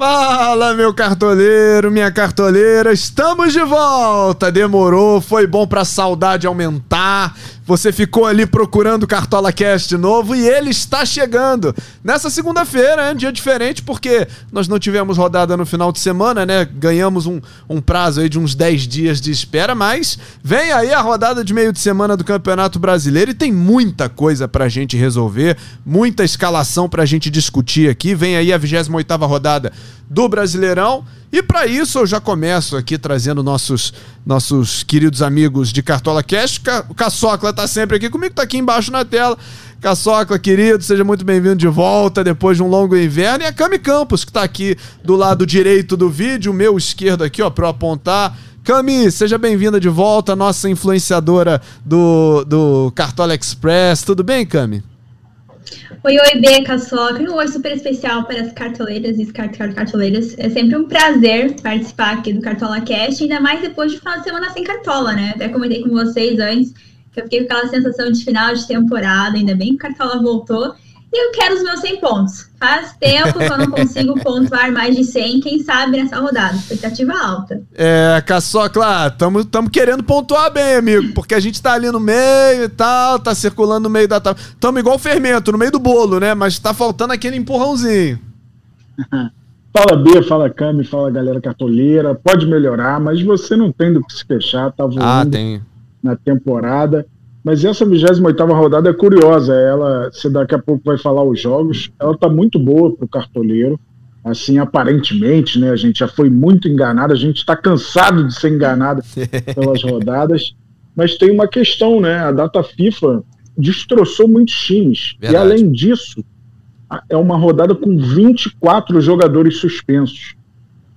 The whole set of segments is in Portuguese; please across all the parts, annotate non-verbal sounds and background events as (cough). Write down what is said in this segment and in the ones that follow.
Fala, meu cartoleiro, minha cartoleira, estamos de volta. Demorou, foi bom pra saudade aumentar. Você ficou ali procurando o Cartola Cast novo e ele está chegando. Nessa segunda-feira, é um dia diferente porque nós não tivemos rodada no final de semana, né? Ganhamos um, um prazo aí de uns 10 dias de espera, mas vem aí a rodada de meio de semana do Campeonato Brasileiro e tem muita coisa pra gente resolver, muita escalação pra gente discutir aqui. Vem aí a 28ª rodada do Brasileirão. E para isso eu já começo aqui trazendo nossos nossos queridos amigos de Cartola Cash. O Caçocla tá sempre aqui comigo, tá aqui embaixo na tela. Caçocla, querido, seja muito bem-vindo de volta depois de um longo inverno. E a Cami Campos, que tá aqui do lado direito do vídeo, meu esquerdo aqui, ó, para apontar. Cami, seja bem-vinda de volta, nossa influenciadora do, do Cartola Express. Tudo bem, Cami? Oi, oi, Beca, Soca. Um oi super especial para as cartoleiras e cart cartoleiras. É sempre um prazer participar aqui do Cartola Cast, ainda mais depois de final de semana sem cartola, né? Até comentei com vocês antes que eu fiquei com aquela sensação de final de temporada, ainda bem que o Cartola voltou. E eu quero os meus 100 pontos. Faz tempo que eu não consigo (laughs) pontuar mais de 100, quem sabe nessa rodada. Expectativa alta. É, Caçó, claro, estamos querendo pontuar bem, amigo, porque a gente tá ali no meio e tal, tá circulando no meio da tabela. Estamos igual o fermento, no meio do bolo, né? Mas tá faltando aquele empurrãozinho. (laughs) fala B, fala Cami, fala galera cartoleira. Pode melhorar, mas você não tem do que se queixar, tá voando ah, tem. na temporada. Mas essa 28 rodada é curiosa. Ela, você daqui a pouco vai falar os jogos, ela está muito boa para o cartoleiro. Assim, aparentemente, né? A gente já foi muito enganado, a gente está cansado de ser enganado (laughs) pelas rodadas. Mas tem uma questão, né? A data FIFA destroçou muitos times. Verdade. E além disso, é uma rodada com 24 jogadores suspensos.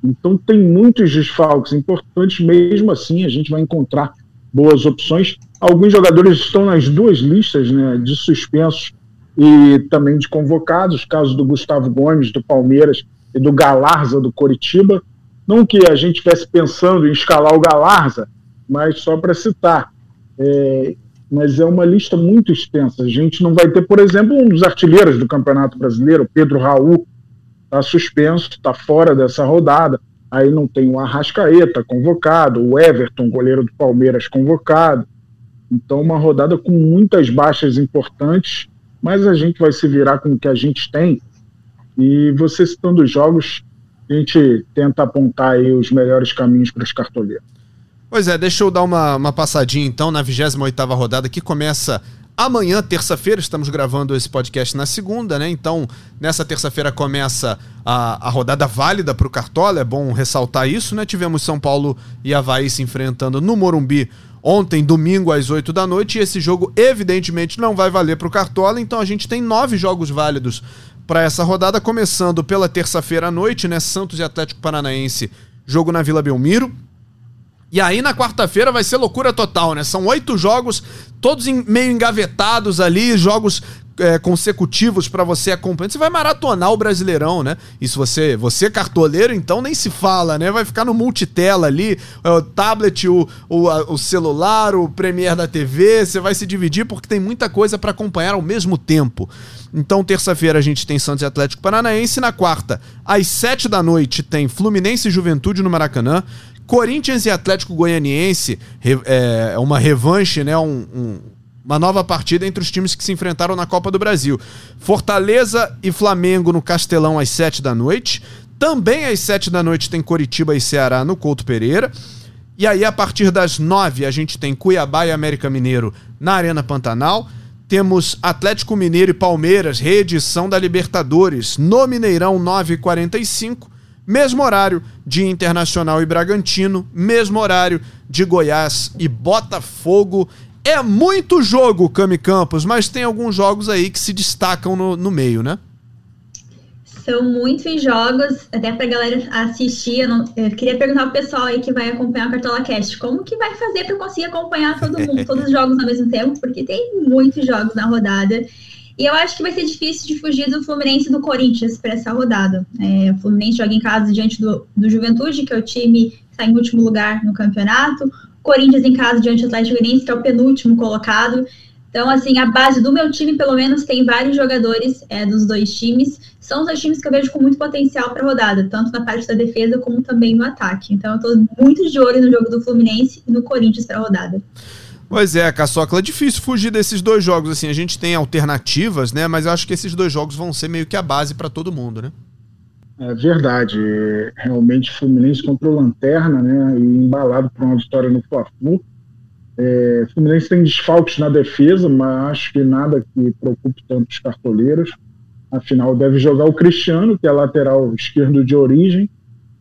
Então tem muitos desfalques importantes, mesmo assim a gente vai encontrar boas opções. Alguns jogadores estão nas duas listas, né, de suspensos e também de convocados, caso do Gustavo Gomes, do Palmeiras, e do Galarza, do Coritiba. Não que a gente estivesse pensando em escalar o Galarza, mas só para citar. É, mas é uma lista muito extensa. A gente não vai ter, por exemplo, um dos artilheiros do Campeonato Brasileiro, Pedro Raul, está suspenso, está fora dessa rodada. Aí não tem o Arrascaeta convocado, o Everton, goleiro do Palmeiras, convocado. Então, uma rodada com muitas baixas importantes, mas a gente vai se virar com o que a gente tem. E você citando os jogos, a gente tenta apontar aí os melhores caminhos para os cartoleiros. Pois é, deixa eu dar uma, uma passadinha então na 28 rodada que começa Amanhã, terça-feira, estamos gravando esse podcast na segunda, né? Então, nessa terça-feira começa a, a rodada válida para o Cartola, é bom ressaltar isso, né? Tivemos São Paulo e Havaí se enfrentando no Morumbi ontem, domingo, às 8 da noite, e esse jogo, evidentemente, não vai valer para o Cartola, então a gente tem nove jogos válidos para essa rodada, começando pela terça-feira à noite, né? Santos e Atlético Paranaense, jogo na Vila Belmiro. E aí na quarta-feira vai ser loucura total, né? São oito jogos, todos meio engavetados ali, jogos é, consecutivos para você acompanhar. Você vai maratonar o Brasileirão, né? E se você, você é cartoleiro, então nem se fala, né? Vai ficar no multitela ali, o tablet, o, o, o celular, o Premiere da TV, você vai se dividir porque tem muita coisa para acompanhar ao mesmo tempo. Então, terça-feira a gente tem Santos e Atlético Paranaense. Na quarta, às sete da noite, tem Fluminense e Juventude no Maracanã. Corinthians e Atlético Goianiense é uma revanche, né? Um, um, uma nova partida entre os times que se enfrentaram na Copa do Brasil. Fortaleza e Flamengo no Castelão às 7 da noite. Também às 7 da noite tem Coritiba e Ceará no Couto Pereira. E aí, a partir das 9, a gente tem Cuiabá e América Mineiro na Arena Pantanal. Temos Atlético Mineiro e Palmeiras, reedição da Libertadores, no Mineirão 9h45. Mesmo horário de Internacional e Bragantino, mesmo horário de Goiás e Botafogo. É muito jogo, Cami Campos, mas tem alguns jogos aí que se destacam no, no meio, né? São muitos jogos, até pra galera assistir. Eu, não, eu queria perguntar pro pessoal aí que vai acompanhar o Cartola Cast, como que vai fazer para conseguir acompanhar todo mundo, (laughs) todos os jogos ao mesmo tempo, porque tem muitos jogos na rodada. E eu acho que vai ser difícil de fugir do Fluminense e do Corinthians para essa rodada. É, o Fluminense joga em casa diante do, do Juventude, que é o time que está em último lugar no campeonato. Corinthians em casa diante do Atlético Goianiense, que é o penúltimo colocado. Então, assim, a base do meu time, pelo menos, tem vários jogadores é, dos dois times. são os dois times que eu vejo com muito potencial para rodada, tanto na parte da defesa como também no ataque. Então eu estou muito de olho no jogo do Fluminense e no Corinthians para rodada. Pois é, Caçocla, é difícil fugir desses dois jogos. Assim, a gente tem alternativas, né? Mas eu acho que esses dois jogos vão ser meio que a base para todo mundo, né? É verdade. Realmente, Fluminense contra o Lanterna, né? E embalado por uma vitória no Fla-Flu. É, Fluminense tem desfalques na defesa, mas acho que nada que preocupe tanto os cartoleiros. Afinal, deve jogar o Cristiano, que é lateral esquerdo de origem,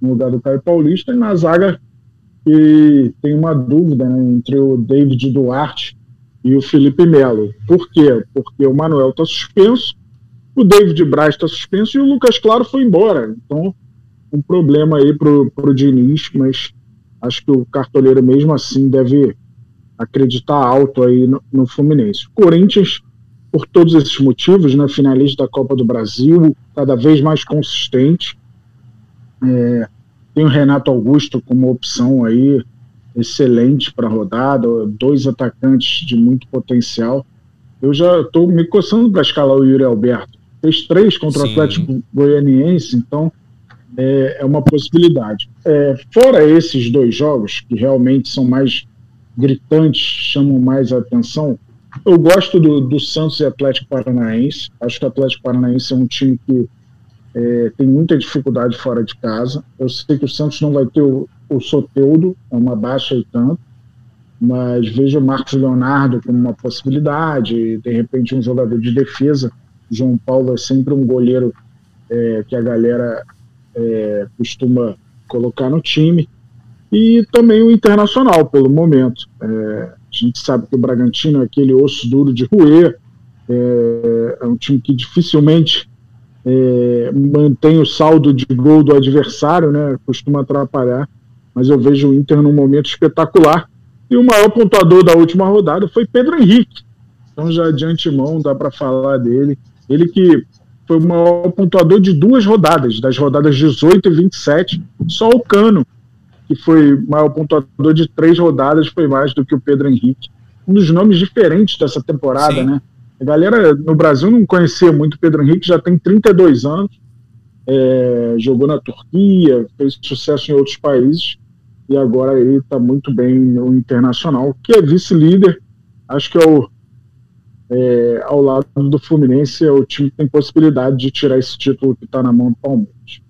no lugar do Caio Paulista, e na zaga tem uma dúvida né, entre o David Duarte e o Felipe Melo. Por quê? Porque o Manuel está suspenso, o David Braz está suspenso e o Lucas Claro foi embora. Então, um problema aí para o Diniz, mas acho que o cartoleiro mesmo assim deve acreditar alto aí no, no Fluminense. Corinthians por todos esses motivos, né, finalista da Copa do Brasil, cada vez mais consistente. É, tem o Renato Augusto como opção aí, excelente para rodada, dois atacantes de muito potencial. Eu já estou me coçando para escalar o Yuri Alberto. Fez três contra o Atlético Goianiense, então é, é uma possibilidade. É, fora esses dois jogos, que realmente são mais gritantes, chamam mais a atenção, eu gosto do, do Santos e Atlético Paranaense. Acho que o Atlético Paranaense é um time que é, tem muita dificuldade fora de casa. Eu sei que o Santos não vai ter o, o Soteudo, é uma baixa e tanto, mas vejo o Marcos Leonardo como uma possibilidade, de repente um jogador de defesa. João Paulo é sempre um goleiro é, que a galera é, costuma colocar no time. E também o Internacional, pelo momento. É, a gente sabe que o Bragantino é aquele osso duro de roer, é, é um time que dificilmente é, mantém o saldo de gol do adversário, né? Costuma atrapalhar, mas eu vejo o Inter num momento espetacular. E o maior pontuador da última rodada foi Pedro Henrique. Então já de antemão dá para falar dele. Ele que foi o maior pontuador de duas rodadas, das rodadas 18 e 27, só o Cano que foi maior pontuador de três rodadas, foi mais do que o Pedro Henrique. Um dos nomes diferentes dessa temporada, Sim. né? A galera no Brasil não conhecia muito o Pedro Henrique, já tem 32 anos, é, jogou na Turquia, fez sucesso em outros países e agora ele está muito bem no Internacional, que é vice-líder. Acho que é o, é, ao lado do Fluminense é o time que tem possibilidade de tirar esse título que está na mão do Palmeiras.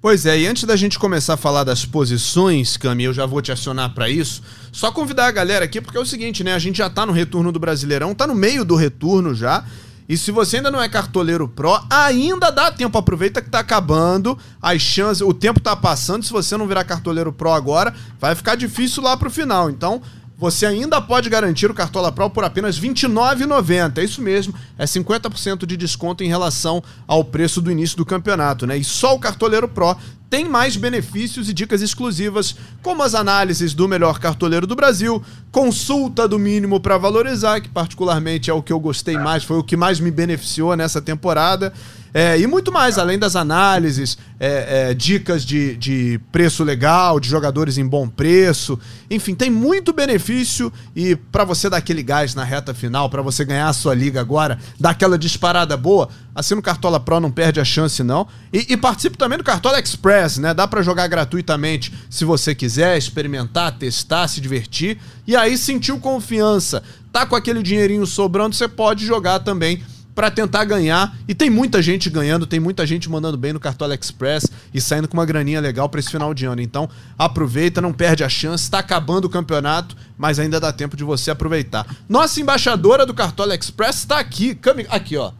Pois é, e antes da gente começar a falar das posições, Cami, eu já vou te acionar para isso. Só convidar a galera aqui, porque é o seguinte, né? A gente já tá no retorno do Brasileirão, tá no meio do retorno já. E se você ainda não é cartoleiro pro, ainda dá tempo. Aproveita que tá acabando. As chances, o tempo tá passando. Se você não virar cartoleiro pro agora, vai ficar difícil lá pro final. Então, você ainda pode garantir o Cartola Pro por apenas R$ 29,90. É isso mesmo, é 50% de desconto em relação ao preço do início do campeonato, né? E só o Cartoleiro Pro tem mais benefícios e dicas exclusivas, como as análises do melhor cartoleiro do Brasil, consulta do mínimo para valorizar, que particularmente é o que eu gostei mais, foi o que mais me beneficiou nessa temporada. É, e muito mais, além das análises, é, é, dicas de, de preço legal, de jogadores em bom preço. Enfim, tem muito benefício e para você dar aquele gás na reta final, para você ganhar a sua liga agora, dar aquela disparada boa, assina o Cartola Pro, não perde a chance não. E, e participe também do Cartola Express, né? Dá para jogar gratuitamente se você quiser, experimentar, testar, se divertir. E aí sentiu confiança, tá com aquele dinheirinho sobrando, você pode jogar também para tentar ganhar. E tem muita gente ganhando, tem muita gente mandando bem no Cartola Express e saindo com uma graninha legal para esse final de ano. Então, aproveita, não perde a chance. Está acabando o campeonato, mas ainda dá tempo de você aproveitar. Nossa embaixadora do Cartola Express está aqui. Aqui, ó.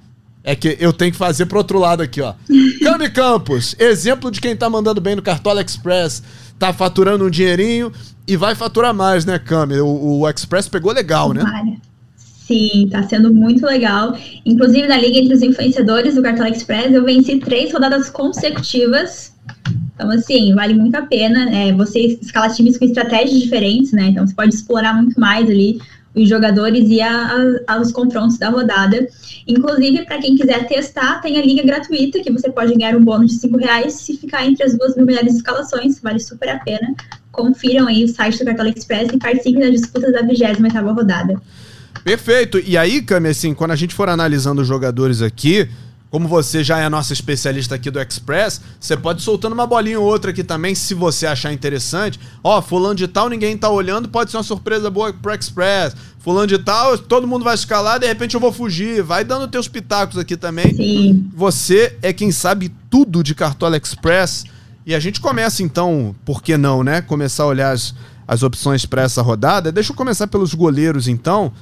É que eu tenho que fazer pro outro lado aqui, ó. (laughs) Cami Campos, exemplo de quem tá mandando bem no Cartola Express. Tá faturando um dinheirinho e vai faturar mais, né, Cami? O, o Express pegou legal, né? Vale. Sim, tá sendo muito legal. Inclusive, na Liga entre os Influenciadores do Cartão Express, eu venci três rodadas consecutivas. Então, assim, vale muito a pena. É, você escala times com estratégias diferentes, né? Então, você pode explorar muito mais ali os jogadores e a, a, os confrontos da rodada. Inclusive, para quem quiser testar, tem a liga gratuita, que você pode ganhar um bônus de 5 reais se ficar entre as duas mil melhores escalações, vale super a pena. Confiram aí o site do Cartola Express e participem das disputas da 28 rodada. Perfeito. E aí, Cami, assim, quando a gente for analisando os jogadores aqui, como você já é a nossa especialista aqui do Express, você pode ir soltando uma bolinha ou outra aqui também, se você achar interessante. Ó, fulano de tal, ninguém tá olhando, pode ser uma surpresa boa pro Express. Fulano de tal, todo mundo vai escalar, de repente eu vou fugir. Vai dando teus pitacos aqui também. Sim. Você é quem sabe tudo de Cartola Express. E a gente começa então, por que não, né? Começar a olhar as, as opções para essa rodada. Deixa eu começar pelos goleiros então.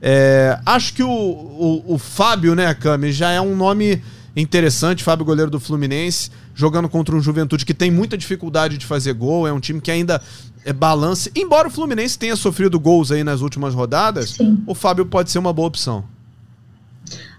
É, acho que o, o, o Fábio, né, Cami, já é um nome interessante. Fábio, goleiro do Fluminense, jogando contra um Juventude que tem muita dificuldade de fazer gol. É um time que ainda é balance. Embora o Fluminense tenha sofrido gols aí nas últimas rodadas, Sim. o Fábio pode ser uma boa opção.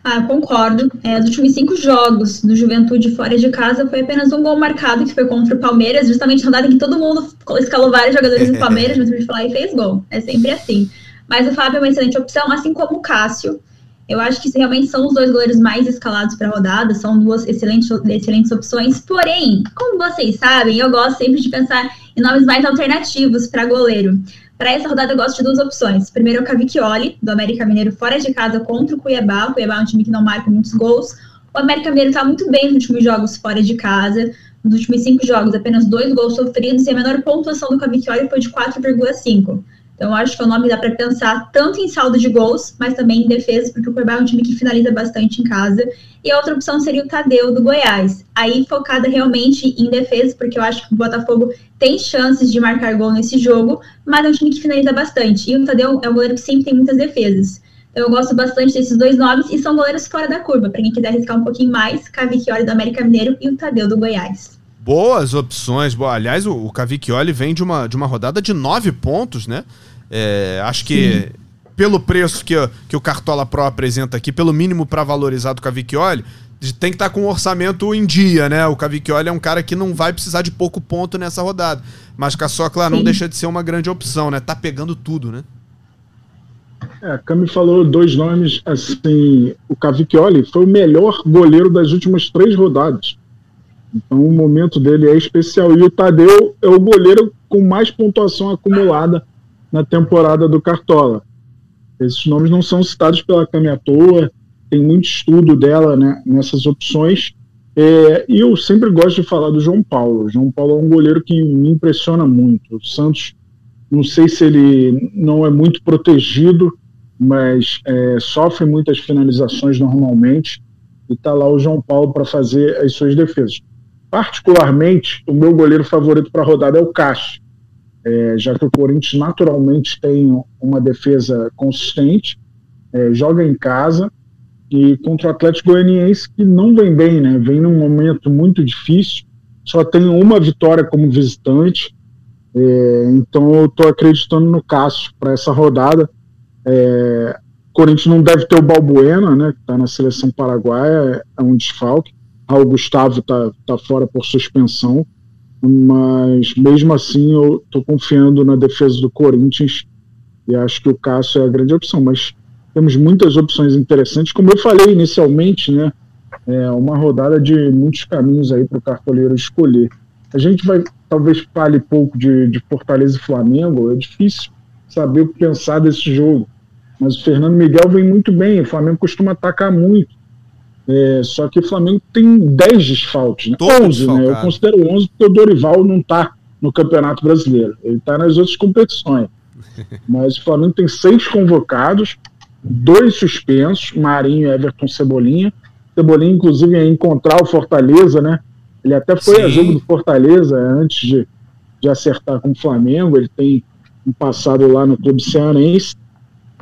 Ah, concordo. É, dos últimos cinco jogos do Juventude fora de casa, foi apenas um gol marcado, que foi contra o Palmeiras, justamente rodada em que todo mundo escalou vários jogadores do (laughs) Palmeiras, mas o foi lá e fez gol. É sempre assim. Mas o Fábio é uma excelente opção, assim como o Cássio. Eu acho que realmente são os dois goleiros mais escalados para a rodada, são duas excelentes, excelentes opções. Porém, como vocês sabem, eu gosto sempre de pensar em nomes mais alternativos para goleiro. Para essa rodada, eu gosto de duas opções. Primeiro é o Cavicchioli, do América Mineiro, fora de casa contra o Cuiabá. O Cuiabá é um time que não marca muitos gols. O América Mineiro está muito bem nos últimos jogos fora de casa. Nos últimos cinco jogos, apenas dois gols sofridos e a menor pontuação do Cavicchioli foi de 4,5. Então, acho que é um nome dá para pensar tanto em saldo de gols, mas também em defesa, porque o Cuiabá é um time que finaliza bastante em casa. E a outra opção seria o Tadeu, do Goiás. Aí, focada realmente em defesa, porque eu acho que o Botafogo tem chances de marcar gol nesse jogo, mas é um time que finaliza bastante. E o Tadeu é um goleiro que sempre tem muitas defesas. Então, eu gosto bastante desses dois nomes e são goleiros fora da curva. Para quem quiser arriscar um pouquinho mais, Cavicchioli do América Mineiro e o Tadeu do Goiás. Boas opções. Aliás, o, o Cavicchioli vem de uma, de uma rodada de nove pontos, né? É, acho que Sim. pelo preço que, que o Cartola Pro apresenta aqui, pelo mínimo para valorizar do Cavicchioli, tem que estar tá com o orçamento em dia, né? O Cavicchioli é um cara que não vai precisar de pouco ponto nessa rodada. Mas Caçocla não deixa de ser uma grande opção, né? Tá pegando tudo, né? É, a Cami falou dois nomes, assim, o Cavicchioli foi o melhor goleiro das últimas três rodadas. Então o momento dele é especial. E o Tadeu é o goleiro com mais pontuação acumulada na temporada do Cartola. Esses nomes não são citados pela Cami à toa, tem muito estudo dela né, nessas opções. É, e eu sempre gosto de falar do João Paulo. O João Paulo é um goleiro que me impressiona muito. O Santos, não sei se ele não é muito protegido, mas é, sofre muitas finalizações normalmente. E está lá o João Paulo para fazer as suas defesas. Particularmente, o meu goleiro favorito para a rodada é o Cássio é, já que o Corinthians naturalmente tem uma defesa consistente, é, joga em casa e contra o Atlético Goianiense que não vem bem, né? Vem num momento muito difícil, só tem uma vitória como visitante, é, então eu estou acreditando no Cássio para essa rodada. É, o Corinthians não deve ter o Balbuena, né? Que está na seleção paraguaia, é um desfalque. O Gustavo está tá fora por suspensão mas mesmo assim eu estou confiando na defesa do Corinthians e acho que o Cássio é a grande opção. Mas temos muitas opções interessantes, como eu falei inicialmente, né? É uma rodada de muitos caminhos aí para o cartoleiro escolher. A gente vai talvez fale pouco de, de Fortaleza e Flamengo, é difícil saber o que pensar desse jogo. Mas o Fernando Miguel vem muito bem, o Flamengo costuma atacar muito. É, só que o Flamengo tem 10 desfalques, né? 11, né? Eu considero 11 porque o Dorival não está no Campeonato Brasileiro. Ele está nas outras competições. (laughs) Mas o Flamengo tem seis convocados, dois suspensos, Marinho, Everton, Cebolinha. Cebolinha, inclusive, ia encontrar o Fortaleza, né? Ele até foi Sim. a jogo do Fortaleza antes de, de acertar com o Flamengo. Ele tem um passado lá no clube cearense.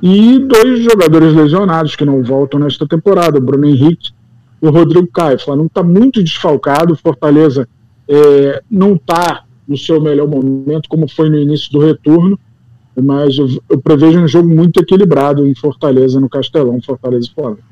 E dois jogadores lesionados que não voltam nesta temporada, o Bruno Henrique o Rodrigo Caio. O Flamengo está muito desfalcado, o Fortaleza é, não está no seu melhor momento, como foi no início do retorno, mas eu, eu prevejo um jogo muito equilibrado em Fortaleza, no Castelão, Fortaleza e Flamengo.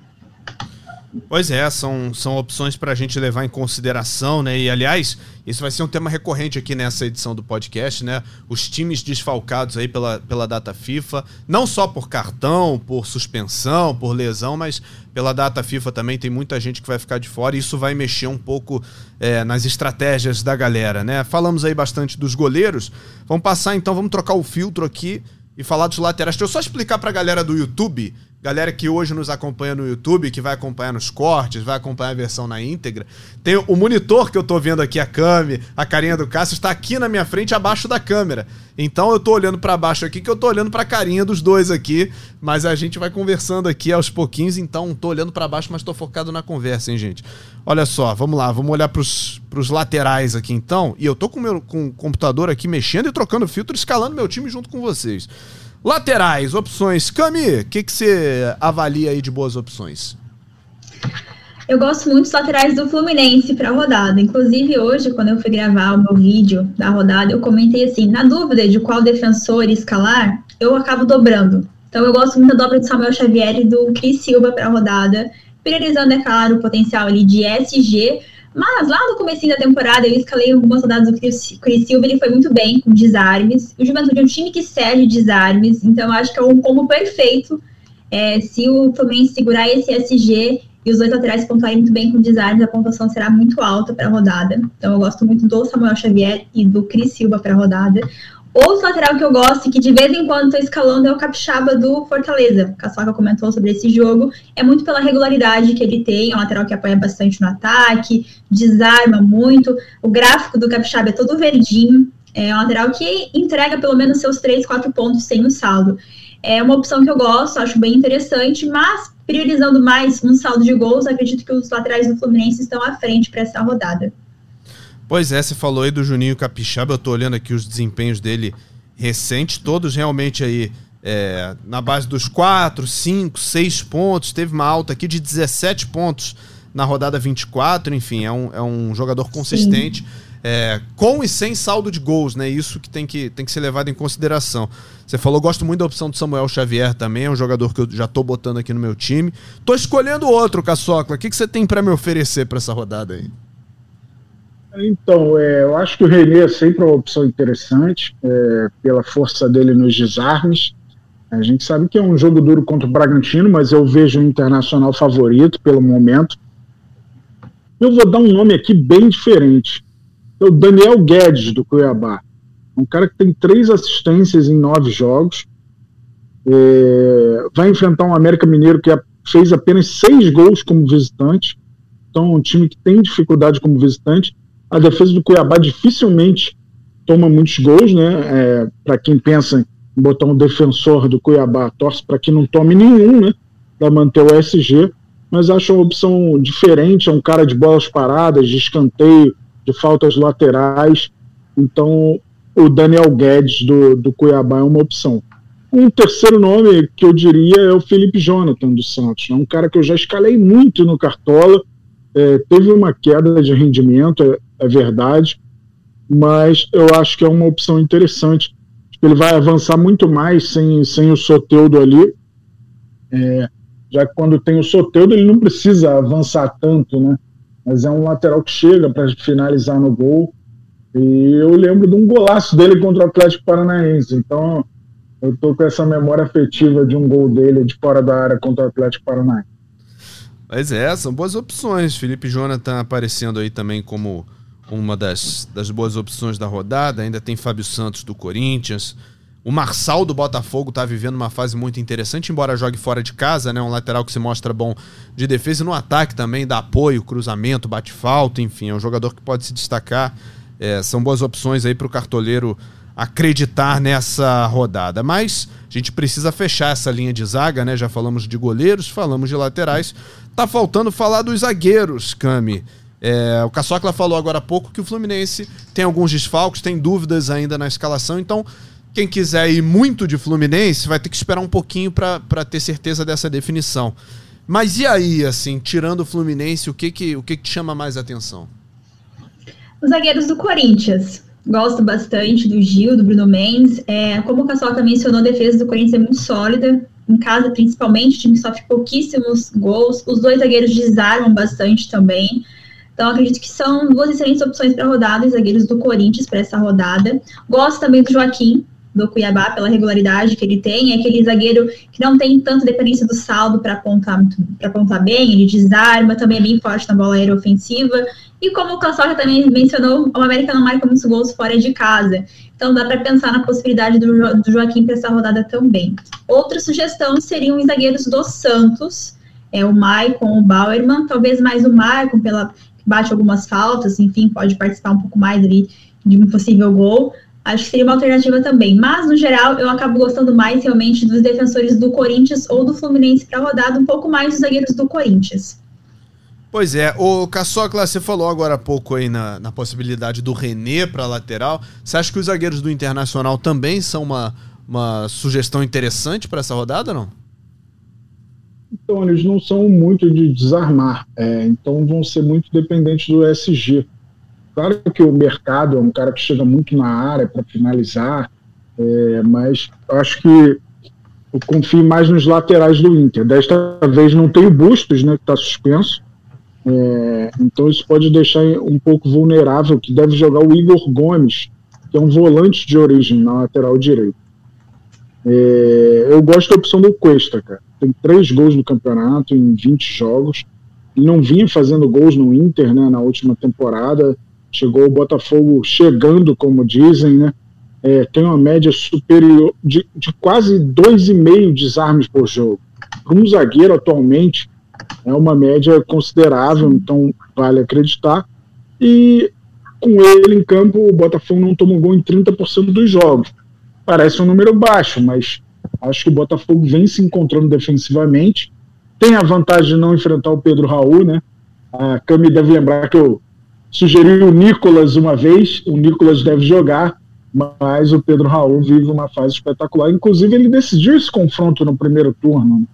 Pois é, são, são opções para a gente levar em consideração, né? E aliás, isso vai ser um tema recorrente aqui nessa edição do podcast, né? Os times desfalcados aí pela, pela data FIFA, não só por cartão, por suspensão, por lesão, mas pela data FIFA também tem muita gente que vai ficar de fora e isso vai mexer um pouco é, nas estratégias da galera, né? Falamos aí bastante dos goleiros, vamos passar então, vamos trocar o filtro aqui e falar dos laterais. Deixa eu só explicar para a galera do YouTube galera que hoje nos acompanha no YouTube, que vai acompanhar nos cortes, vai acompanhar a versão na íntegra, tem o monitor que eu tô vendo aqui, a Cami, a carinha do Cássio, está aqui na minha frente, abaixo da câmera. Então eu tô olhando para baixo aqui, que eu tô olhando pra carinha dos dois aqui, mas a gente vai conversando aqui aos pouquinhos, então tô olhando para baixo, mas tô focado na conversa, hein, gente? Olha só, vamos lá, vamos olhar pros, pros laterais aqui então, e eu tô com, meu, com o computador aqui mexendo e trocando filtro, escalando meu time junto com vocês. Laterais, opções. Cami, o que, você avalia aí de boas opções? Eu gosto muito dos laterais do Fluminense para a rodada. Inclusive, hoje, quando eu fui gravar o meu vídeo da rodada, eu comentei assim: na dúvida de qual defensor escalar, eu acabo dobrando. Então, eu gosto muito da dobra do Samuel Xavier e do Cris Silva para a rodada, priorizando, é claro, o potencial ali de SG, mas lá no começo da temporada, eu escalei algumas rodadas do Silva, ele foi muito bem com desarmes. O Juventude é um time que serve desarmes, então acho que é um combo perfeito. É, se o Fluminense segurar esse SG e os dois laterais pontuarem muito bem com desarmes, a pontuação será muito alta para a rodada. Então eu gosto muito do Samuel Xavier e do Cris Silva para a rodada. Outro lateral que eu gosto, que de vez em quando estou escalando, é o Capixaba do Fortaleza. O Caçoca comentou sobre esse jogo. É muito pela regularidade que ele tem, é um lateral que apoia bastante no ataque, desarma muito. O gráfico do Capixaba é todo verdinho. É um lateral que entrega pelo menos seus 3, 4 pontos sem o saldo. É uma opção que eu gosto, acho bem interessante, mas priorizando mais um saldo de gols, acredito que os laterais do Fluminense estão à frente para essa rodada. Pois é, você falou aí do Juninho Capixaba, eu tô olhando aqui os desempenhos dele recentes, todos realmente aí é, na base dos 4, 5, 6 pontos, teve uma alta aqui de 17 pontos na rodada 24, enfim, é um, é um jogador consistente, é, com e sem saldo de gols, né? Isso que tem, que tem que ser levado em consideração. Você falou, gosto muito da opção do Samuel Xavier também, é um jogador que eu já tô botando aqui no meu time. Tô escolhendo outro, Caçocla. O que, que você tem para me oferecer para essa rodada aí? Então, é, eu acho que o René é sempre uma opção interessante, é, pela força dele nos desarmes. A gente sabe que é um jogo duro contra o Bragantino, mas eu vejo o Internacional favorito pelo momento. Eu vou dar um nome aqui bem diferente. É o Daniel Guedes, do Cuiabá. Um cara que tem três assistências em nove jogos. É, vai enfrentar um América Mineiro que fez apenas seis gols como visitante. Então, é um time que tem dificuldade como visitante a defesa do Cuiabá dificilmente toma muitos gols, né? É, para quem pensa em botar um defensor do Cuiabá, torce para que não tome nenhum, né? Para manter o SG, mas acho uma opção diferente. É um cara de bolas paradas, de escanteio, de faltas laterais. Então, o Daniel Guedes do, do Cuiabá é uma opção. Um terceiro nome que eu diria é o Felipe Jonathan do Santos. É um cara que eu já escalei muito no Cartola. É, teve uma queda de rendimento, é, é verdade, mas eu acho que é uma opção interessante. Ele vai avançar muito mais sem, sem o Soteudo ali, é, já que quando tem o Soteudo ele não precisa avançar tanto, né? Mas é um lateral que chega para finalizar no gol. E eu lembro de um golaço dele contra o Atlético Paranaense. Então eu tô com essa memória afetiva de um gol dele de fora da área contra o Atlético Paranaense. Mas é, são boas opções. Felipe Jonathan aparecendo aí também como uma das, das boas opções da rodada. Ainda tem Fábio Santos do Corinthians. O Marçal do Botafogo está vivendo uma fase muito interessante, embora jogue fora de casa, né? Um lateral que se mostra bom de defesa e no ataque também, dá apoio, cruzamento, bate falta, enfim, é um jogador que pode se destacar. É, são boas opções aí para o cartoleiro acreditar nessa rodada. Mas a gente precisa fechar essa linha de zaga, né? Já falamos de goleiros, falamos de laterais. Tá faltando falar dos zagueiros, Cami. É, o Caçocla falou agora há pouco que o Fluminense tem alguns desfalques, tem dúvidas ainda na escalação, então quem quiser ir muito de Fluminense vai ter que esperar um pouquinho para ter certeza dessa definição. Mas e aí, assim, tirando o Fluminense, o que que, o que, que te chama mais atenção? Os zagueiros do Corinthians. Gosto bastante do Gil, do Bruno Mendes. É, como o Caçoca mencionou, a defesa do Corinthians é muito sólida. Em casa, principalmente, o time sofre pouquíssimos gols. Os dois zagueiros desarmam bastante também. Então, acredito que são duas excelentes opções para rodada, os zagueiros do Corinthians para essa rodada. Gosto também do Joaquim, do Cuiabá, pela regularidade que ele tem. É aquele zagueiro que não tem tanta dependência do saldo para apontar, apontar bem, ele desarma, também é bem forte na bola aérea ofensiva. E como o Caçoca também mencionou, o América não marca muitos gols fora de casa. Então dá para pensar na possibilidade do, jo do Joaquim para essa rodada também. Outra sugestão seriam os zagueiros do Santos, é o Maicon, o Bauerman, talvez mais o Maicon, pela bate algumas faltas, enfim, pode participar um pouco mais ali de um possível gol. Acho que seria uma alternativa também. Mas, no geral, eu acabo gostando mais realmente dos defensores do Corinthians ou do Fluminense para rodada, um pouco mais dos zagueiros do Corinthians. Pois é, o Caçocla, você falou agora há pouco aí na, na possibilidade do René para lateral. Você acha que os zagueiros do Internacional também são uma, uma sugestão interessante para essa rodada, não? Então, eles não são muito de desarmar, é, então vão ser muito dependentes do SG. Claro que o mercado é um cara que chega muito na área para finalizar, é, mas acho que eu confio mais nos laterais do Inter. Desta vez não tem o Bustos, né, que está suspenso, é, então isso pode deixar um pouco vulnerável, que deve jogar o Igor Gomes, que é um volante de origem na lateral direita. É, eu gosto da opção do Cuesta, cara. Tem três gols no campeonato em 20 jogos. Ele não vinha fazendo gols no Inter né, na última temporada. Chegou o Botafogo chegando, como dizem, né? É, tem uma média superior de, de quase 2,5 desarmes por jogo. Para um zagueiro atualmente, é uma média considerável, então vale acreditar. E com ele em campo, o Botafogo não tomou gol em 30% dos jogos. Parece um número baixo, mas acho que o Botafogo vem se encontrando defensivamente. Tem a vantagem de não enfrentar o Pedro Raul, né? A Cami deve lembrar que eu sugeri o Nicolas uma vez, o Nicolas deve jogar, mas o Pedro Raul vive uma fase espetacular. Inclusive, ele decidiu esse confronto no primeiro turno. Né?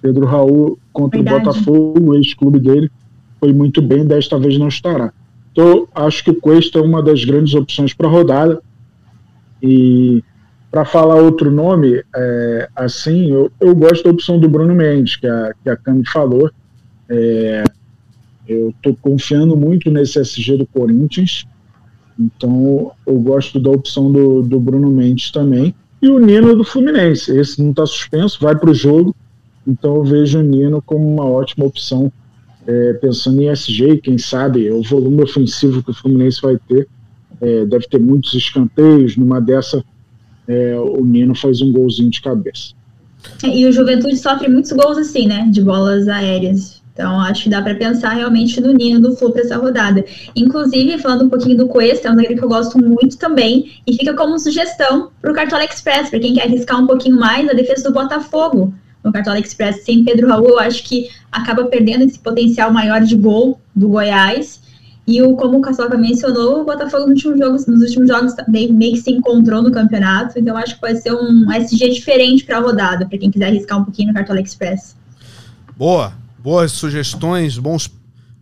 Pedro Raul contra Verdade. o Botafogo, o ex-clube dele, foi muito bem, desta vez não estará. Então, acho que o Cuesta é uma das grandes opções para a rodada. E para falar outro nome, é, assim, eu, eu gosto da opção do Bruno Mendes, que a, que a Cami falou. É, eu estou confiando muito nesse SG do Corinthians, então eu gosto da opção do, do Bruno Mendes também. E o Nino do Fluminense, esse não está suspenso, vai para o jogo, então eu vejo o Nino como uma ótima opção, é, pensando em SG, quem sabe o volume ofensivo que o Fluminense vai ter, é, deve ter muitos escanteios, numa dessa é, o Nino faz um golzinho de cabeça. E o Juventude sofre muitos gols assim, né, de bolas aéreas. Então, acho que dá para pensar realmente no Nino do Flu para essa rodada. Inclusive, falando um pouquinho do Cuesta, é um zagueiro que eu gosto muito também, e fica como sugestão para o Cartola Express, para quem quer arriscar um pouquinho mais, a defesa do Botafogo no Cartola Express sem Pedro Raul, eu acho que acaba perdendo esse potencial maior de gol do Goiás. E o, como o Caçoca mencionou, o Botafogo nos últimos jogos, nos últimos jogos meio, que se encontrou no campeonato, então acho que pode ser um SG diferente para a rodada, para quem quiser arriscar um pouquinho no Cartola Express. Boa, boas sugestões, bons,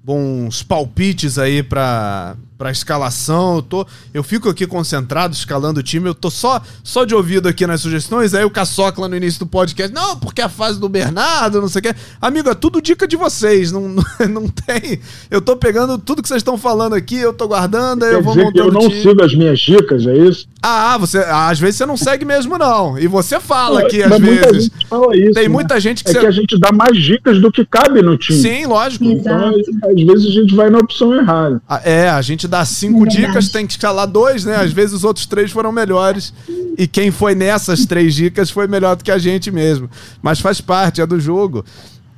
bons palpites aí para para escalação. Eu, tô, eu fico aqui concentrado, escalando o time. Eu tô só, só de ouvido aqui nas sugestões. Aí o Caçoca lá no início do podcast. Não, porque a fase do Bernardo, não sei o quê. Amigo, é tudo dica de vocês. Não, (laughs) não, tem. Eu tô pegando tudo que vocês estão falando aqui, eu tô guardando, aí eu vou montando. eu não sigo as minhas dicas, é isso? Ah, você, às vezes você não segue mesmo, não. E você fala aqui, às vezes. fala isso, tem né? muita gente que. É você... que a gente dá mais dicas do que cabe no time. Sim, lógico. Então, às vezes a gente vai na opção errada. Ah, é, a gente dá cinco é dicas, tem que escalar dois, né? Às vezes os outros três foram melhores. E quem foi nessas três dicas foi melhor do que a gente mesmo. Mas faz parte, é do jogo.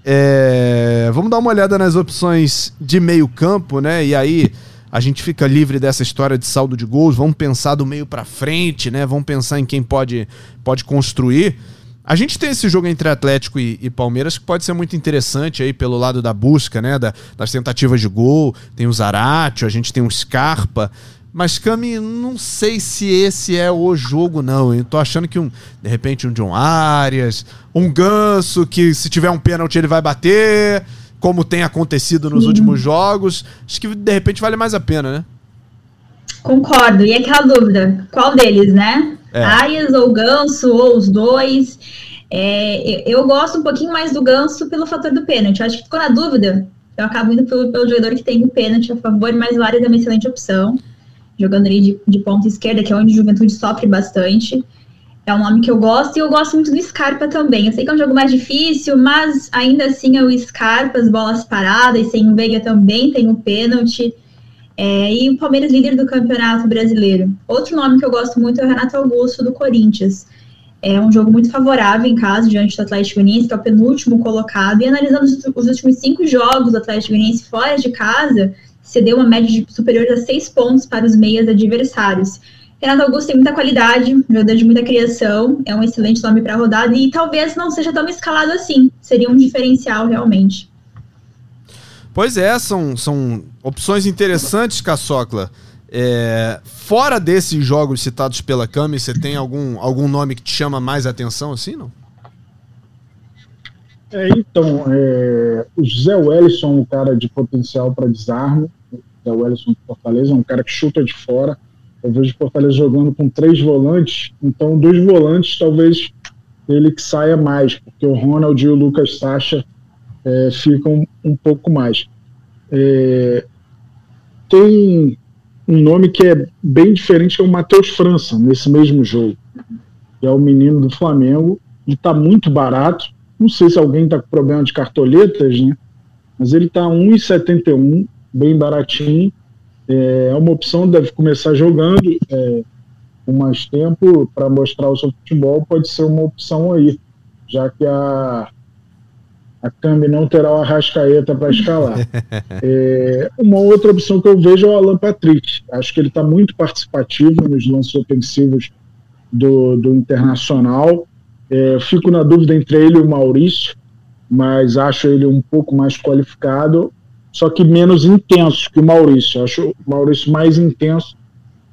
É... Vamos dar uma olhada nas opções de meio campo, né? E aí a gente fica livre dessa história de saldo de gols. Vamos pensar do meio para frente, né? Vamos pensar em quem pode, pode construir. A gente tem esse jogo entre Atlético e, e, Palmeiras que pode ser muito interessante aí pelo lado da busca, né? Da, das tentativas de gol. Tem o Zaratio, a gente tem o Scarpa. Mas, Cami, não sei se esse é o jogo, não. Eu tô achando que um, de repente, um John Arias, um Ganso, que se tiver um pênalti ele vai bater, como tem acontecido nos Sim. últimos jogos. Acho que de repente vale mais a pena, né? Concordo. E aquela dúvida, qual deles, né? É. Arias ou Ganso, ou os dois. É, eu gosto um pouquinho mais do Ganso pelo fator do pênalti. Eu acho que ficou na dúvida. Eu acabo indo pelo, pelo jogador que tem o pênalti a favor, mas o Arias é uma excelente opção. Jogando ali de, de ponta esquerda, que é onde a juventude sofre bastante. É um nome que eu gosto e eu gosto muito do Scarpa também. Eu sei que é um jogo mais difícil, mas ainda assim é o Scarpa, as bolas paradas, sem o Veiga também tem o pênalti. É, e o Palmeiras líder do Campeonato Brasileiro. Outro nome que eu gosto muito é o Renato Augusto, do Corinthians. É um jogo muito favorável em casa, diante do Atlético Goianiense, que é o penúltimo colocado. E analisando os, últimos cinco jogos do Atlético Goianiense fora de casa, cedeu uma média de superior a seis pontos para os meias adversários. Renato Augusto tem muita qualidade, jogador de muita criação, é um excelente nome para a rodada e talvez não seja tão escalado assim. Seria um diferencial realmente. Pois é, são, são opções interessantes, Caçocla. É, fora desses jogos citados pela Cami, você tem algum, algum nome que te chama mais atenção assim, não? É, então, é, o Zé Wellison é um cara de potencial para desarme. O Zé Wellison de Fortaleza é um cara que chuta de fora. Eu vejo o Fortaleza jogando com três volantes, então dos volantes talvez ele que saia mais, porque o Ronald e o Lucas Sacha é, ficam um pouco mais. É, tem um nome que é bem diferente, que é o Matheus França, nesse mesmo jogo. Que é o menino do Flamengo. Ele está muito barato. Não sei se alguém está com problema de cartoletas, né? Mas ele está 1,71, bem baratinho. É uma opção, deve começar jogando é, com mais tempo para mostrar o seu futebol, pode ser uma opção aí, já que a, a Cambi não terá o Arrascaeta para escalar. (laughs) é, uma outra opção que eu vejo é o Alan Patrick. Acho que ele está muito participativo nos lances ofensivos do, do Internacional. É, fico na dúvida entre ele e o Maurício, mas acho ele um pouco mais qualificado, só que menos intenso que o Maurício. Acho o Maurício mais intenso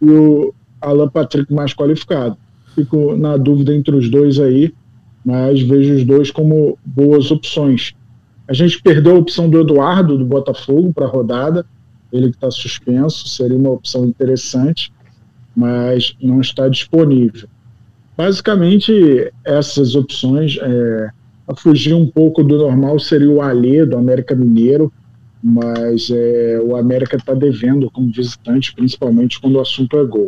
e o Alan Patrick mais qualificado. Fico na dúvida entre os dois aí mas vejo os dois como boas opções. A gente perdeu a opção do Eduardo, do Botafogo, para a rodada, ele que está suspenso, seria uma opção interessante, mas não está disponível. Basicamente, essas opções, é, a fugir um pouco do normal, seria o Alê, do América Mineiro, mas é, o América está devendo como visitante, principalmente quando o assunto é gol.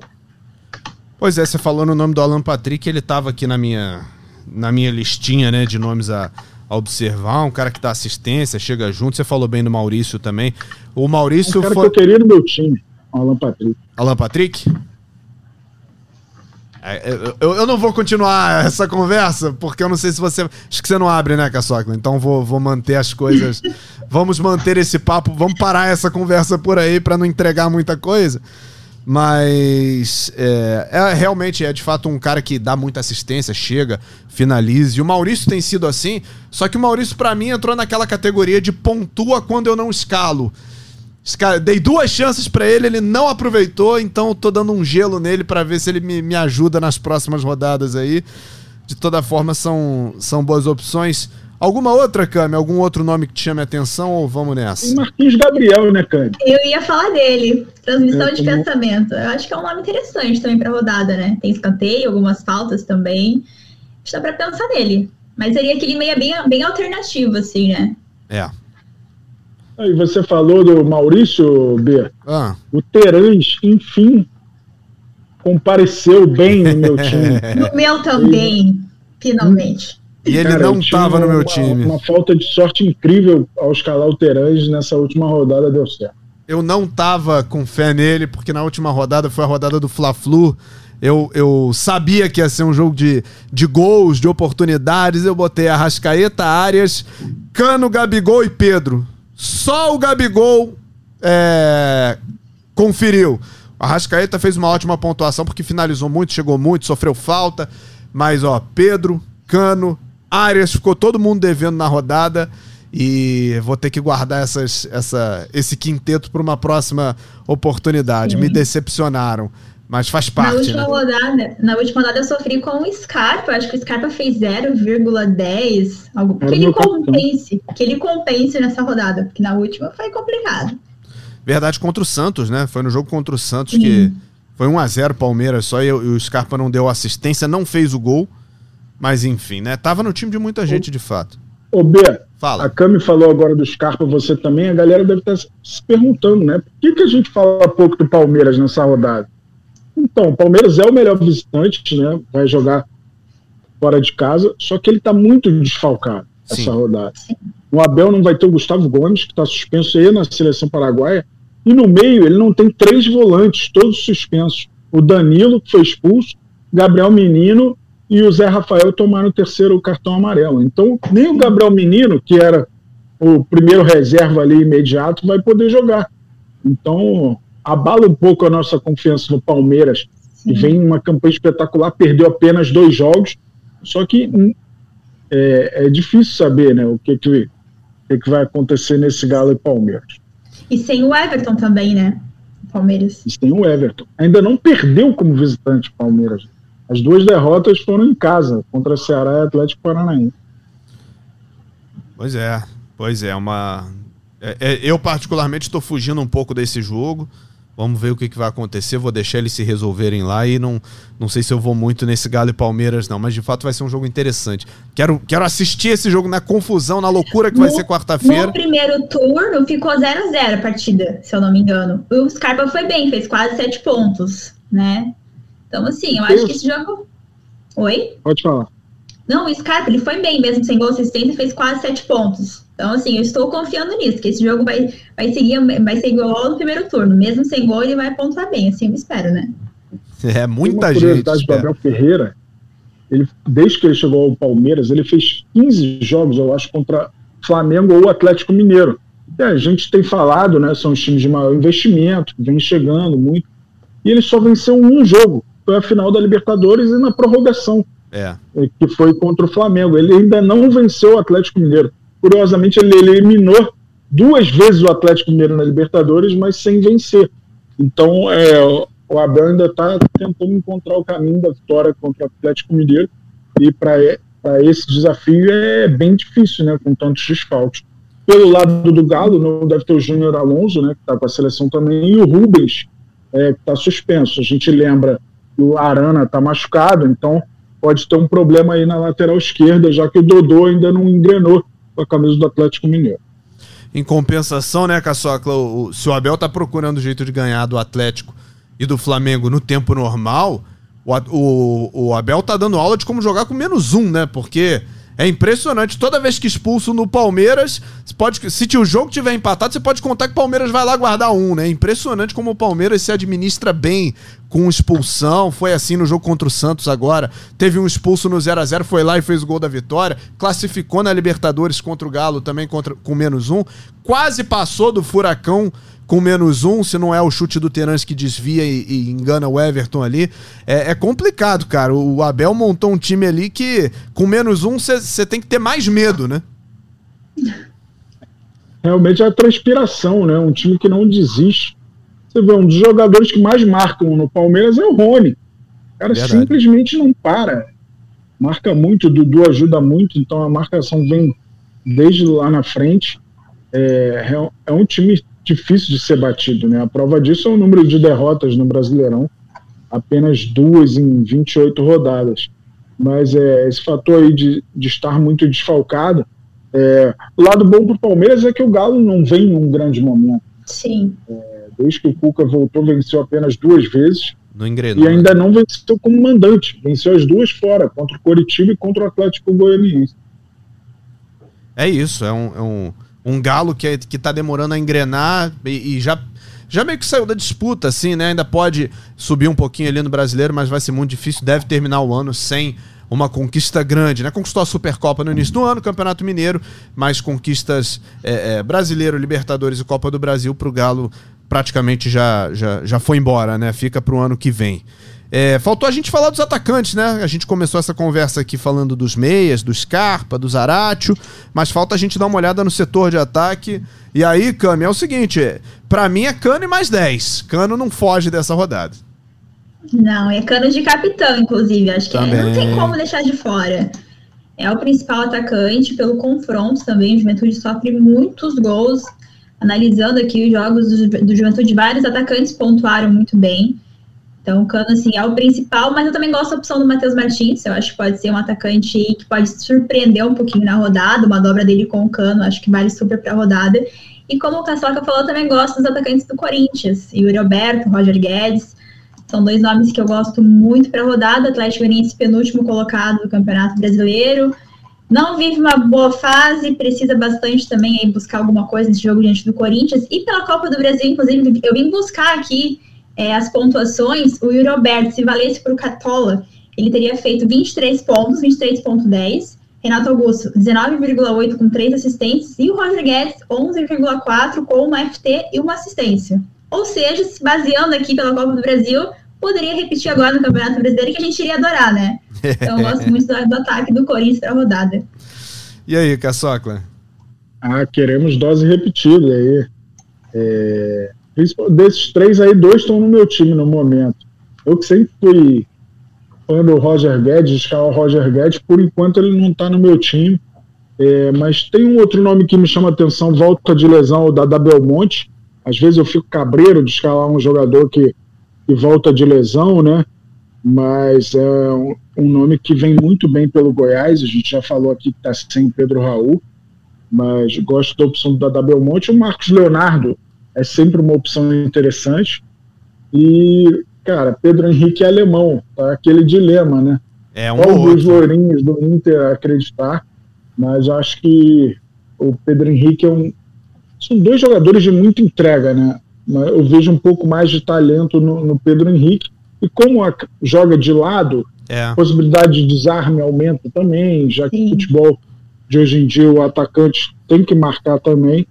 Pois é, você falou no nome do Alan Patrick, ele estava aqui na minha, na minha listinha né, de nomes a, a observar, um cara que dá assistência, chega junto. Você falou bem do Maurício também. O Maurício um cara foi. Que eu queria no meu time, Alan Patrick. Alan Patrick? É, eu, eu, não vou continuar essa conversa, porque eu não sei se você. Acho que você não abre, né, Caçocla? Então vou, vou manter as coisas. (laughs) vamos manter esse papo, vamos parar essa conversa por aí para não entregar muita coisa. Mas é, é, realmente é de fato um cara que dá muita assistência, chega, finaliza. E o Maurício tem sido assim, só que o Maurício, para mim, entrou naquela categoria de pontua quando eu não escalo. Dei duas chances para ele, ele não aproveitou, então tô dando um gelo nele para ver se ele me, me ajuda nas próximas rodadas aí. De toda forma, são, são boas opções. Alguma outra, Cami? Algum outro nome que te chame a atenção ou vamos nessa? Tem Marquinhos Gabriel, né, Cami? Eu ia falar dele. Transmissão é, de como... pensamento. Eu acho que é um nome interessante também para rodada, né? Tem escanteio, algumas faltas também. Acho que dá para pensar nele. Mas seria aquele meio bem, bem alternativo, assim, né? É. Aí você falou do Maurício B. Ah. O Terãs, enfim, compareceu bem no meu time. (laughs) no meu também, finalmente. E ele Cara, não estava no meu time. Uma falta de sorte incrível ao escalar o Terange nessa última rodada deu certo. Eu não tava com fé nele, porque na última rodada foi a rodada do Fla-Flu. Eu, eu sabia que ia ser um jogo de, de gols, de oportunidades. Eu botei Arrascaeta, Arias, Cano, Gabigol e Pedro. Só o Gabigol é, conferiu. A Arrascaeta fez uma ótima pontuação porque finalizou muito, chegou muito, sofreu falta. Mas, ó, Pedro, Cano, Arias ficou todo mundo devendo na rodada e vou ter que guardar essas, essa, esse quinteto para uma próxima oportunidade. Me decepcionaram. Mas faz parte. Na última, né? rodada, na última rodada eu sofri com o Scarpa. Acho que o Scarpa fez 0,10. Algo que ele compense. Que ele compense nessa rodada. Porque na última foi complicado. Verdade, contra o Santos, né? Foi no jogo contra o Santos Sim. que foi 1x0 Palmeiras só e, e o Scarpa não deu assistência, não fez o gol. Mas enfim, né? Tava no time de muita gente, de fato. Ô, B, Fala. a Cami falou agora do Scarpa, você também, a galera deve estar se perguntando, né? Por que, que a gente fala pouco do Palmeiras nessa rodada? Então, o Palmeiras é o melhor visitante, né? Vai jogar fora de casa, só que ele está muito desfalcado Sim. essa rodada. O Abel não vai ter o Gustavo Gomes, que está suspenso aí na seleção paraguaia. E no meio ele não tem três volantes, todos suspensos. O Danilo, que foi expulso, Gabriel Menino e o Zé Rafael tomaram o terceiro cartão amarelo. Então, nem o Gabriel Menino, que era o primeiro reserva ali imediato, vai poder jogar. Então, abala um pouco a nossa confiança no Palmeiras, Sim. que vem uma campanha espetacular, perdeu apenas dois jogos, só que hum, é, é difícil saber né, o que, que, o que, que vai acontecer nesse Galo e Palmeiras. E sem o Everton também, né? Palmeiras. E sem o Everton. Ainda não perdeu como visitante o Palmeiras. As duas derrotas foram em casa, contra Ceará e Atlético Paranaense. Pois é, pois é, uma. É, é, eu, particularmente, estou fugindo um pouco desse jogo. Vamos ver o que, que, vai acontecer. Vou deixar eles se resolverem lá e não, não sei se eu vou muito nesse Galo e Palmeiras, não. Mas de fato vai ser um jogo interessante. Quero, quero assistir esse jogo na confusão, na loucura que no, vai ser quarta-feira. No primeiro turno ficou 0 a 0 a partida, se eu não me engano. O Scarpa foi bem, fez quase 7 pontos, né? Então, assim, eu acho que esse jogo. Oi? Pode falar. Não, o Scarpa, ele foi bem mesmo, sem gol assistência, fez quase 7 pontos. Então, assim, eu estou confiando nisso, que esse jogo vai, vai, seguir, vai ser igual no primeiro turno. Mesmo sem gol, ele vai pontuar bem, assim eu espero, né? É, muita Tem uma gente. do Abel Ferreira, ele, desde que ele chegou ao Palmeiras, ele fez 15 jogos, eu acho, contra Flamengo ou Atlético Mineiro. E a gente tem falado, né? São os times de maior investimento, que vem chegando muito. E ele só venceu um jogo, foi a final da Libertadores e na prorrogação. É. Que foi contra o Flamengo. Ele ainda não venceu o Atlético Mineiro curiosamente, ele, eliminou duas vezes o Atlético Mineiro na Libertadores, mas sem vencer. Então, é, o Abel ainda está tentando encontrar o caminho da vitória contra o Atlético Mineiro, e para esse desafio é bem difícil, né, com tantos desfalques. Pelo lado do Galo, não deve ter o Júnior Alonso, né, que está com a seleção também, e o Rubens, é, que está suspenso. A gente lembra que o Arana está machucado, então pode ter um problema aí na lateral esquerda, já que o Dodô ainda não engrenou com a camisa do Atlético Mineiro. Em compensação, né, Caçocla, o, se o Abel tá procurando o jeito de ganhar do Atlético e do Flamengo no tempo normal, o, o, o Abel tá dando aula de como jogar com menos um, né? Porque é impressionante. Toda vez que expulso no Palmeiras, pode, se o jogo tiver empatado, você pode contar que o Palmeiras vai lá guardar um, né? É impressionante como o Palmeiras se administra bem com expulsão. Foi assim no jogo contra o Santos agora. Teve um expulso no 0 a 0 foi lá e fez o gol da vitória. Classificou na Libertadores contra o Galo também contra, com menos um. Quase passou do Furacão com menos um, se não é o chute do Terence que desvia e, e, engana o Everton ali. É, é, complicado, cara. O Abel montou um time ali que, com menos um, você tem que ter mais medo, né? Realmente é a transpiração, né? Um time que não desiste. Você vê, um dos jogadores que mais marcam no Palmeiras é o Rony. O cara Verdade. simplesmente não para. Marca muito, o Dudu ajuda muito, então a marcação vem desde lá na frente. É, é um time difícil de ser batido. Né? A prova disso é o número de derrotas no Brasileirão, apenas duas em 28 rodadas. Mas é, esse fator aí de, de estar muito desfalcado. É, o lado bom para o Palmeiras é que o Galo não vem em um grande momento. Sim. É, desde que o Cuca voltou, venceu apenas duas vezes. Não engrenou, e ainda né? não venceu como mandante. Venceu as duas fora, contra o Coritiba e contra o Atlético Goianiense. É isso, é um, é um um galo que, é, que tá demorando a engrenar e, e, já, já meio que saiu da disputa, assim, né? Ainda pode subir um pouquinho ali no brasileiro, mas vai ser muito difícil. Deve terminar o ano sem uma conquista grande, né? Conquistou a Supercopa no início do ano, Campeonato Mineiro, mas conquistas é, é, brasileiro, Libertadores e Copa do Brasil para o Galo praticamente já, já, já foi embora, né? Fica para o ano que vem. É, faltou a gente falar dos atacantes, né? A gente começou essa conversa aqui falando dos meias, do Scarpa, do Zaratio, mas falta a gente dar uma olhada no setor de ataque. E aí, Cami, é o seguinte: para mim é Cano e mais 10. Cano não foge dessa rodada. Não, é Cano de capitão, inclusive. Acho que é, não tem como deixar de fora. É o principal atacante pelo confronto também. O Juventude sofre muitos gols. Analisando aqui os jogos do, do Juventude, vários atacantes pontuaram muito bem. Então, o Cano, assim, é o principal, mas eu também gosto da opção do Matheus Martins. Eu acho que pode ser um atacante que pode surpreender um pouquinho na rodada, uma dobra dele com o Cano, acho que vale super para a rodada. E como o Caçoca falou, eu também gosto dos atacantes do Corinthians, Yuri Alberto, Roger Guedes. São dois nomes que eu gosto muito para a rodada. Atlético Goianiense, penúltimo colocado do Campeonato Brasileiro. não vive uma boa fase, precisa bastante também aí buscar alguma coisa nesse jogo diante do Corinthians. E pela Copa do Brasil, inclusive, eu vim buscar aqui é, as pontuações. O Yuri Alberto, se valesse para o Catola, ele teria feito 23 pontos, 23,10. Renato Augusto, 19,8 com 3 assistências. E o Roger Guedes, 11,4 com uma FT e uma assistência. Ou seja, se baseando aqui pela Copa do Brasil, poderia repetir agora no Campeonato Brasileiro, que a gente iria adorar, né? (laughs) Então eu gosto muito do, do ataque do Corinthians para a rodada. E aí, Caçocla? Ah, queremos dose repetida aí. É, desses três aí, dois estão no meu time no momento. Eu que sempre fui fã do Roger Guedes, o Roger Guedes, por enquanto ele não está no meu time. É, mas tem um outro nome que me chama atenção, volta de lesão, da, da Belmonte. Às vezes eu fico cabreiro de escalar um jogador que, que volta de lesão, né? Mas é um, um nome que vem muito bem pelo Goiás. A gente já falou aqui que está sem Pedro Raul, mas gosto da opção da, da Belmonte. O Marcos Leonardo é sempre uma opção interessante. E, cara, Pedro Henrique é alemão, tá aquele dilema, né? É um Qual dos lourinhos do Inter acreditar, mas acho que o Pedro Henrique é um, são dois jogadores de muita entrega, né? Eu vejo um pouco mais de talento no, no Pedro Henrique. E como a, joga de lado, é. a possibilidade de desarme aumenta também, já que o futebol de hoje em dia o atacante tem que marcar também.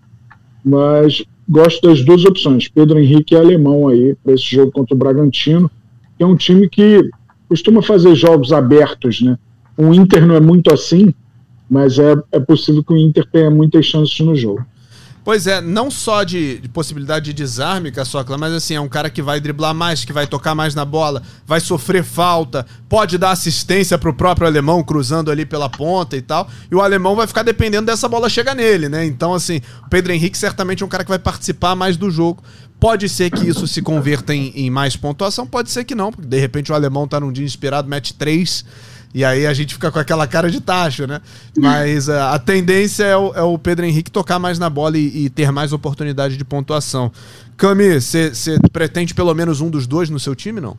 Mas gosto das duas opções, Pedro Henrique e Alemão aí, para esse jogo contra o Bragantino, que é um time que costuma fazer jogos abertos, né? O Inter não é muito assim, mas é, é possível que o Inter tenha muitas chances no jogo. Pois é, não só de, de possibilidade de desarme, Caçocla, mas assim, é um cara que vai driblar mais, que vai tocar mais na bola, vai sofrer falta, pode dar assistência pro próprio alemão cruzando ali pela ponta e tal. E o alemão vai ficar dependendo dessa bola chegar nele, né? Então, assim, o Pedro Henrique certamente é um cara que vai participar mais do jogo. Pode ser que isso se converta em, em mais pontuação, pode ser que não, porque de repente o alemão tá num dia inspirado, mete três e aí a gente fica com aquela cara de tacho, né? Mas a, a tendência é o, é o, Pedro Henrique tocar mais na bola e, e ter mais oportunidade de pontuação. Cami, você pretende pelo menos um dos dois no seu time, não?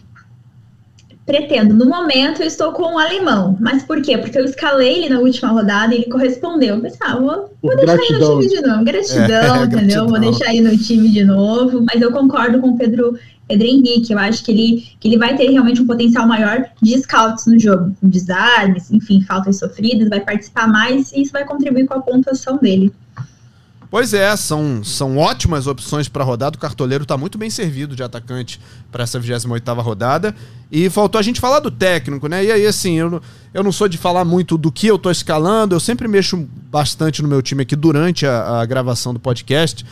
Pretendo. No momento, eu estou com o alemão. Mas por quê? Porque eu escalei ele na última rodada e ele correspondeu. Eu pensei, ah, vou, vou deixar ele no time de novo. Gratidão, é, (laughs) entendeu? Gratidão. Vou deixar ele no time de novo. Mas eu concordo com o Pedro Pedro Henrique. Eu acho que ele, que ele vai ter realmente um potencial maior de scouts no jogo, desarmes, enfim, faltas sofridas, vai participar mais e isso vai contribuir com a pontuação dele. Pois é, são, são ótimas opções para rodada. O cartoleiro está muito bem servido de atacante para essa 28 rodada. E faltou a gente falar do técnico, né? E aí, assim, eu, eu não sou de falar muito do que eu estou escalando, eu sempre mexo bastante no meu time aqui durante a, a gravação do podcast.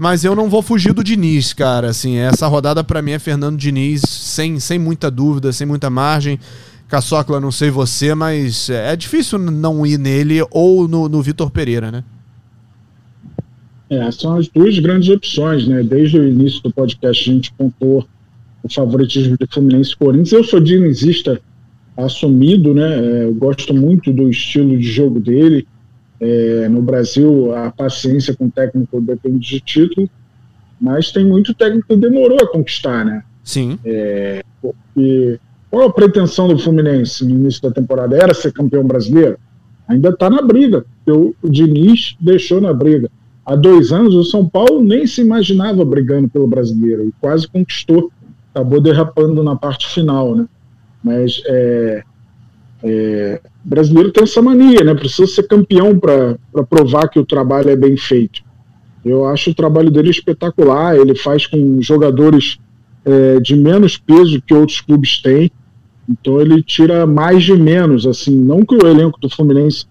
Mas eu não vou fugir do Diniz, cara. Assim, essa rodada para mim é Fernando Diniz, sem, sem muita dúvida, sem muita margem. Caçocla, não sei você, mas é difícil não ir nele ou no, no Vitor Pereira, né? É, são as duas grandes opções, né? Desde o início do podcast a gente contou o favoritismo de Fluminense e Corinthians. Eu sou dinizista assumido, né? É, eu gosto muito do estilo de jogo dele. É, no Brasil, a paciência com o técnico depende de título, mas tem muito técnico que demorou a conquistar, né? Sim. É, porque qual a pretensão do Fluminense no início da temporada? Era ser campeão brasileiro? Ainda está na briga, o, o Diniz deixou na briga. Há dois anos, o São Paulo nem se imaginava brigando pelo brasileiro e quase conquistou. Acabou derrapando na parte final, né? Mas é, é, brasileiro tem essa mania, né? Precisa ser campeão para provar que o trabalho é bem feito. Eu acho o trabalho dele espetacular. Ele faz com jogadores é, de menos peso que outros clubes têm. Então ele tira mais de menos. Assim, não que o elenco do Fluminense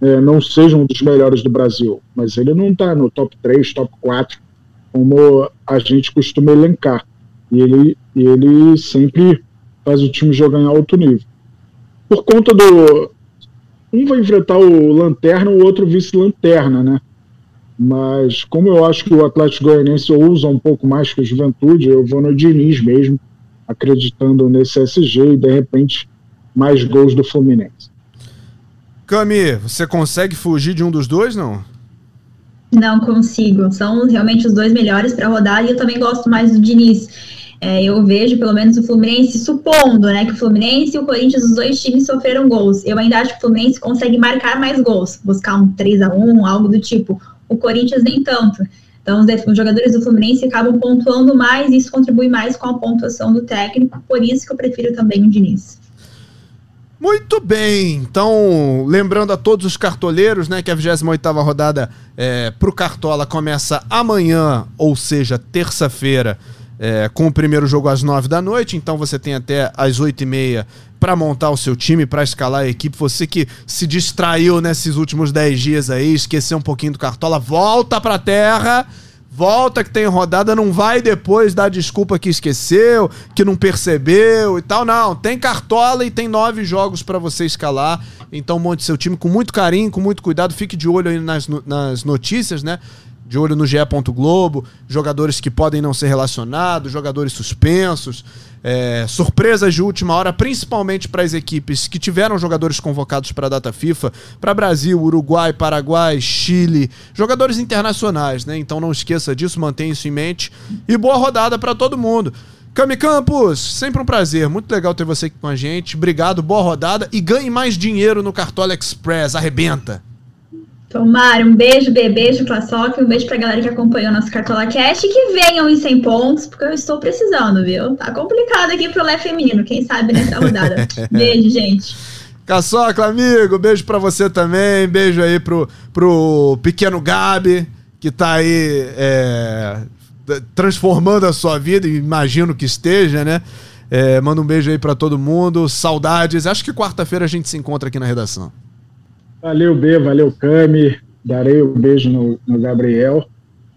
é, não seja um dos melhores do Brasil, mas ele não está no top 3, top 4, como a gente costuma elencar. E ele, ele sempre faz o time jogar em alto nível por conta do. Um vai enfrentar o Lanterna, o outro vice-lanterna, né? Mas como eu acho que o Atlético Goianiense usa um pouco mais que o Juventude, eu vou no Diniz mesmo, acreditando nesse SG e de repente mais gols do Fluminense. Cami, você consegue fugir de um dos dois, não? Não consigo. São realmente os dois melhores para rodar e eu também gosto mais do Diniz. É, eu vejo pelo menos o Fluminense, supondo né, que o Fluminense e o Corinthians, os dois times sofreram gols. Eu ainda acho que o Fluminense consegue marcar mais gols, buscar um 3 a 1 algo do tipo. O Corinthians nem tanto. Então, os jogadores do Fluminense acabam pontuando mais e isso contribui mais com a pontuação do técnico, por isso que eu prefiro também o Diniz. Muito bem, então lembrando a todos os cartoleiros, né, que a 28 rodada é, pro Cartola começa amanhã, ou seja, terça-feira, é, com o primeiro jogo às 9 da noite, então você tem até às 8 e meia para montar o seu time, para escalar a equipe. Você que se distraiu nesses últimos 10 dias aí, esqueceu um pouquinho do Cartola, volta pra terra volta que tem rodada, não vai depois dar desculpa que esqueceu, que não percebeu e tal. Não, tem cartola e tem nove jogos para você escalar. Então monte seu time com muito carinho, com muito cuidado. Fique de olho aí nas, nas notícias, né? De olho no GE. Globo, jogadores que podem não ser relacionados, jogadores suspensos é, surpresas de última hora, principalmente para as equipes que tiveram jogadores convocados para a data FIFA, para Brasil, Uruguai, Paraguai, Chile, jogadores internacionais, né? Então não esqueça disso, mantenha isso em mente. E boa rodada para todo mundo. Cami Campos, sempre um prazer, muito legal ter você aqui com a gente. Obrigado, boa rodada e ganhe mais dinheiro no Cartola Express, arrebenta. Tomara, um beijo, bebê, beijo, Classoc, um beijo pra galera que acompanhou nosso Cartola Cast e que venham em 100 pontos, porque eu estou precisando, viu? Tá complicado aqui pro Lé feminino, quem sabe nessa rodada. (laughs) beijo, gente. Caçocla, amigo, beijo pra você também, beijo aí pro, pro pequeno Gabi, que tá aí é, transformando a sua vida, imagino que esteja, né? É, manda um beijo aí pra todo mundo, saudades. Acho que quarta-feira a gente se encontra aqui na redação. Valeu, B, valeu, Cami. Darei o um beijo no, no, Gabriel.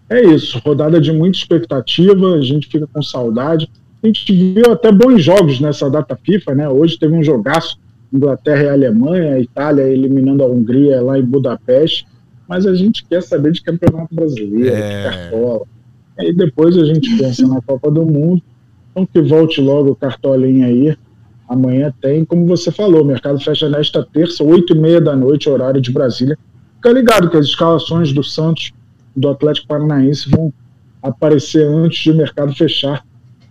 É isso, rodada de muita expectativa, a gente fica com saudade. A gente viu até bons jogos nessa data FIFA, né? Hoje teve um jogaço, Inglaterra e Alemanha, Itália eliminando a Hungria lá em Budapeste. Mas a gente quer saber de campeonato brasileiro, é... de cartola. Aí depois a gente pensa na Copa do Mundo. Então que volte logo o cartolinho aí Amanhã tem, como você falou, o mercado fecha nesta terça, oito e meia da noite, horário de Brasília. Fica ligado que as escalações do Santos, do Atlético Paranaense, vão aparecer antes de o mercado fechar.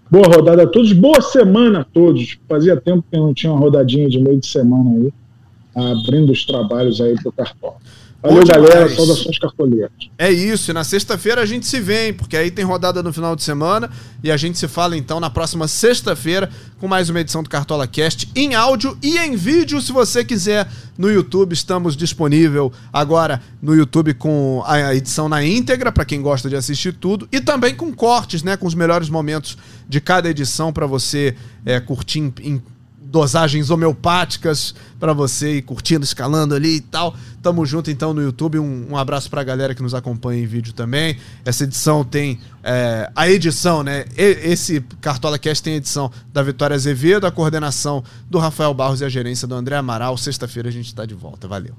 Boa rodada a todos, boa semana a todos. Fazia tempo que não tinha uma rodadinha de meio de semana aí, abrindo os trabalhos aí para o cartão. Valeu, galera. Saudações cartoleiras. É isso. E na sexta-feira a gente se vê, porque aí tem rodada no final de semana. E a gente se fala então na próxima sexta-feira com mais uma edição do Cartola Cast em áudio e em vídeo, se você quiser. No YouTube estamos disponível agora no YouTube com a edição na íntegra para quem gosta de assistir tudo e também com cortes, né, com os melhores momentos de cada edição para você é, curtir em, em dosagens homeopáticas para você ir curtindo, escalando ali e tal. Tamo junto então no YouTube. Um, um abraço pra galera que nos acompanha em vídeo também. Essa edição tem é, a edição, né? E, esse Cartola Cast tem a edição da Vitória Azevedo, a coordenação do Rafael Barros e a gerência do André Amaral. Sexta-feira a gente tá de volta. Valeu.